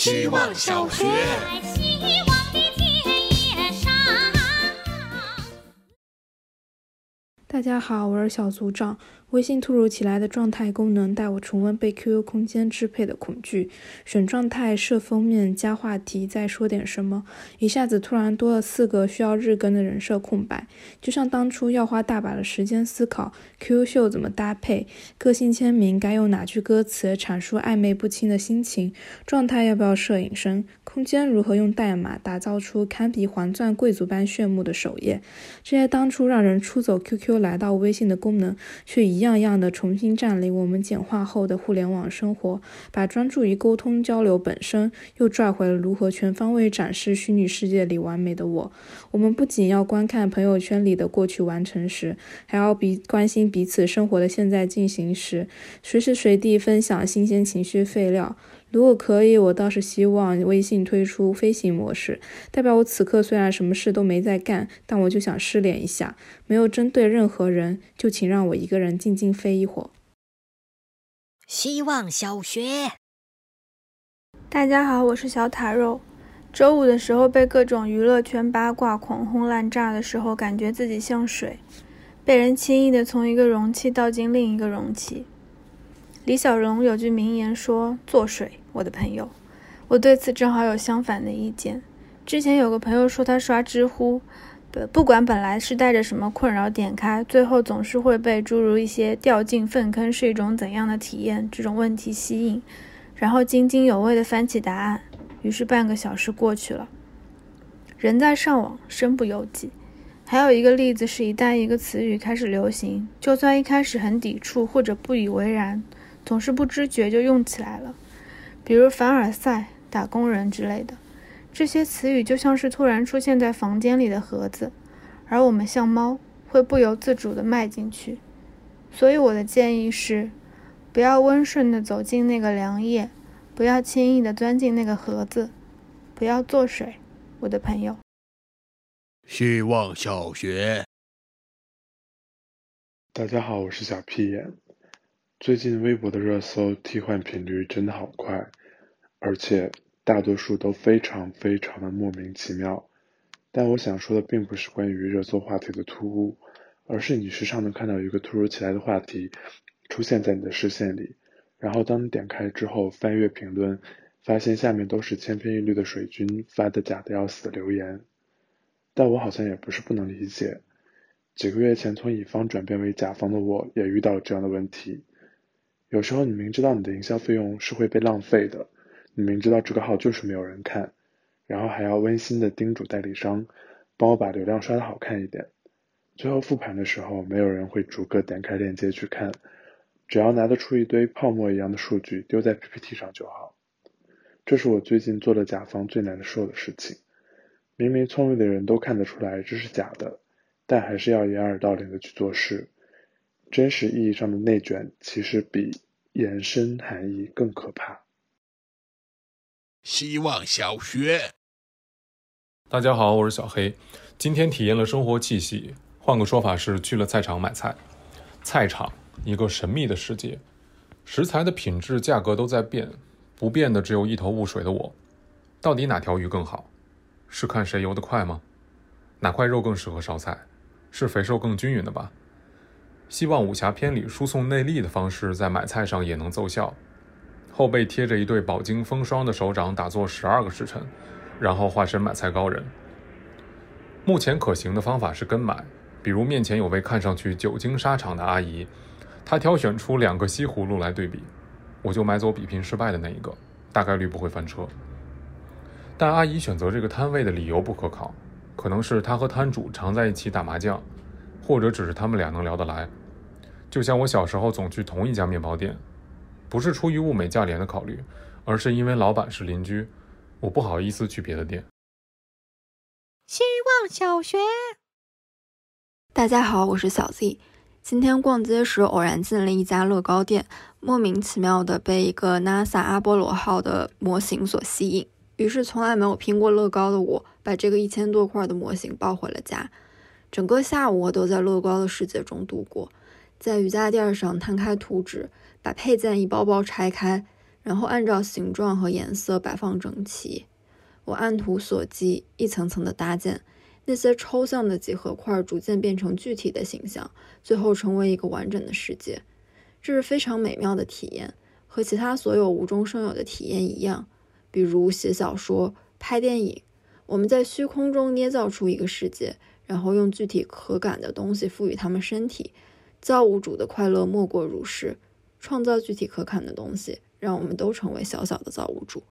希望小学。大家好，我是小组长。微信突如其来的状态功能带我重温被 QQ 空间支配的恐惧。选状态、设封面、加话题、再说点什么，一下子突然多了四个需要日更的人设空白。就像当初要花大把的时间思考 QQ 秀怎么搭配，个性签名该用哪句歌词阐述暧昧不清的心情，状态要不要设隐身，空间如何用代码打造出堪比黄钻贵族般炫目的首页，这些当初让人出走 QQ 来到微信的功能，却一。样样的重新占领我们简化后的互联网生活，把专注于沟通交流本身又拽回了如何全方位展示虚拟世界里完美的我。我们不仅要观看朋友圈里的过去完成时，还要比关心彼此生活的现在进行时，随时随地分享新鲜情绪废料。如果可以，我倒是希望微信推出飞行模式，代表我此刻虽然什么事都没在干，但我就想失联一下，没有针对任何人，就请让我一个人静静飞一会儿。希望小学，大家好，我是小塔肉。周五的时候被各种娱乐圈八卦狂轰滥炸的时候，感觉自己像水，被人轻易的从一个容器倒进另一个容器。李小龙有句名言说：“做水。”我的朋友，我对此正好有相反的意见。之前有个朋友说他刷知乎，不不管本来是带着什么困扰点开，最后总是会被诸如一些掉进粪坑是一种怎样的体验这种问题吸引，然后津津有味地翻起答案。于是半个小时过去了，人在上网，身不由己。还有一个例子是，一旦一个词语开始流行，就算一开始很抵触或者不以为然，总是不知觉就用起来了。比如凡尔赛、打工人之类的，这些词语就像是突然出现在房间里的盒子，而我们像猫，会不由自主地迈进去。所以我的建议是，不要温顺地走进那个凉夜，不要轻易地钻进那个盒子，不要做水，我的朋友。希望小学，大家好，我是小屁眼。最近微博的热搜替换频率真的好快，而且大多数都非常非常的莫名其妙。但我想说的并不是关于热搜话题的突兀，而是你时常能看到一个突如其来的话题出现在你的视线里，然后当你点开之后翻阅评论，发现下面都是千篇一律的水军发的假的要死的留言。但我好像也不是不能理解，几个月前从乙方转变为甲方的我也遇到了这样的问题。有时候你明知道你的营销费用是会被浪费的，你明知道这个号就是没有人看，然后还要温馨的叮嘱代理商，帮我把流量刷的好看一点。最后复盘的时候，没有人会逐个点开链接去看，只要拿得出一堆泡沫一样的数据丢在 PPT 上就好。这是我最近做的甲方最难受的事情。明明聪明的人都看得出来这是假的，但还是要掩耳盗铃的去做事。真实意义上的内卷，其实比延伸含义更可怕。希望小学，大家好，我是小黑。今天体验了生活气息，换个说法是去了菜场买菜。菜场，一个神秘的世界，食材的品质、价格都在变，不变的只有一头雾水的我。到底哪条鱼更好？是看谁游得快吗？哪块肉更适合烧菜？是肥瘦更均匀的吧？希望武侠片里输送内力的方式在买菜上也能奏效。后背贴着一对饱经风霜的手掌，打坐十二个时辰，然后化身买菜高人。目前可行的方法是跟买，比如面前有位看上去久经沙场的阿姨，她挑选出两个西葫芦来对比，我就买走比拼失败的那一个，大概率不会翻车。但阿姨选择这个摊位的理由不可考，可能是她和摊主常在一起打麻将，或者只是他们俩能聊得来。就像我小时候总去同一家面包店，不是出于物美价廉的考虑，而是因为老板是邻居，我不好意思去别的店。希望小学，大家好，我是小 Z。今天逛街时偶然进了一家乐高店，莫名其妙的被一个 NASA 阿波罗号的模型所吸引，于是从来没有拼过乐高的我，把这个一千多块的模型抱回了家。整个下午我都在乐高的世界中度过。在瑜伽垫上摊开图纸，把配件一包包拆开，然后按照形状和颜色摆放整齐。我按图索骥，一层层的搭建，那些抽象的几何块逐渐变成具体的形象，最后成为一个完整的世界。这是非常美妙的体验，和其他所有无中生有的体验一样，比如写小说、拍电影。我们在虚空中捏造出一个世界，然后用具体可感的东西赋予它们身体。造物主的快乐莫过如是，创造具体可看的东西，让我们都成为小小的造物主。